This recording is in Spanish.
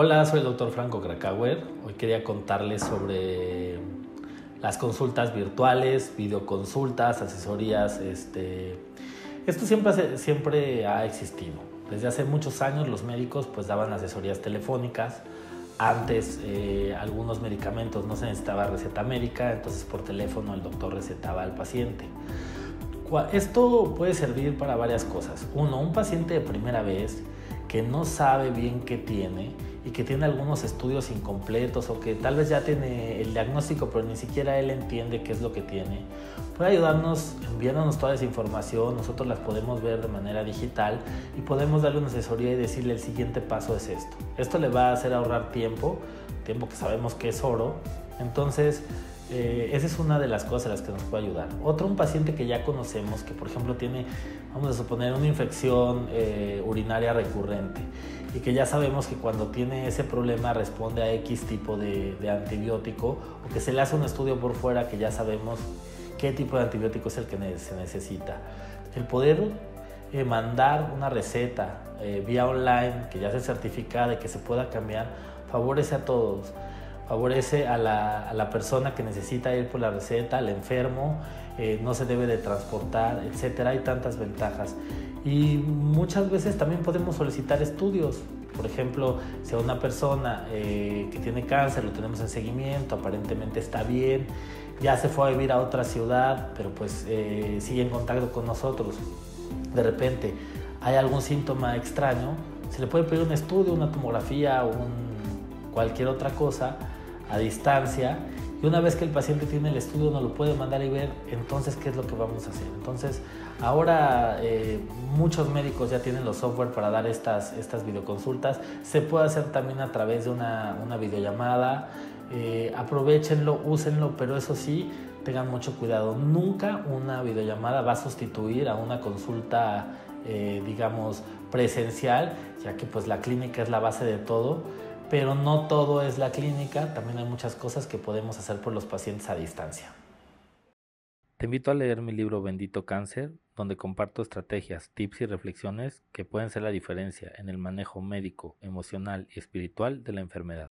Hola, soy el doctor Franco Krakauer. Hoy quería contarles sobre las consultas virtuales, videoconsultas, asesorías. Este... Esto siempre, ha existido. Desde hace muchos años los médicos pues daban asesorías telefónicas. Antes eh, algunos medicamentos no se necesitaba receta médica, entonces por teléfono el doctor recetaba al paciente. Esto puede servir para varias cosas. Uno, un paciente de primera vez que no sabe bien qué tiene y que tiene algunos estudios incompletos o que tal vez ya tiene el diagnóstico pero ni siquiera él entiende qué es lo que tiene, puede ayudarnos enviándonos toda esa información, nosotros las podemos ver de manera digital y podemos darle una asesoría y decirle el siguiente paso es esto. Esto le va a hacer ahorrar tiempo, tiempo que sabemos que es oro, entonces eh, esa es una de las cosas a las que nos puede ayudar. Otro, un paciente que ya conocemos, que por ejemplo tiene, vamos a suponer, una infección eh, urinaria recurrente y que ya sabemos que cuando tiene ese problema responde a X tipo de, antibiótico o que se le hace un estudio por fuera que ya sabemos qué tipo de antibiótico es el que se necesita. El poder eh, mandar una receta vía online que ya se certifica de que se pueda cambiar favorece a todos favorece a la, persona que necesita ir por la receta, al enfermo, eh, no se debe de transportar, etcétera. Hay tantas ventajas. Y muchas veces también podemos solicitar estudios. Por ejemplo, si a una persona eh, que tiene cáncer lo tenemos en seguimiento, aparentemente está bien, ya se fue a vivir a otra ciudad, pero pues eh, sigue en contacto con nosotros. De repente hay algún síntoma extraño, se le puede pedir un estudio, una tomografía, un, cualquier otra cosa a distancia y una vez que el paciente tiene el estudio nos lo puede mandar y ver entonces qué es lo que vamos a hacer. Entonces ahora eh, muchos médicos ya tienen los software para dar estas, estas videoconsultas. Se puede hacer también a través de una, una videollamada. Eh, aprovechenlo, úsenlo, pero eso sí, tengan mucho cuidado. Nunca una videollamada va a sustituir a una consulta, eh, digamos, presencial, ya que pues la clínica es la base de todo pero no todo es la clínica, también hay muchas cosas que podemos hacer por los pacientes a distancia. Te invito a leer mi libro Bendito Cáncer, donde comparto estrategias, tips y reflexiones que pueden ser la diferencia en el manejo médico, emocional y espiritual de la enfermedad.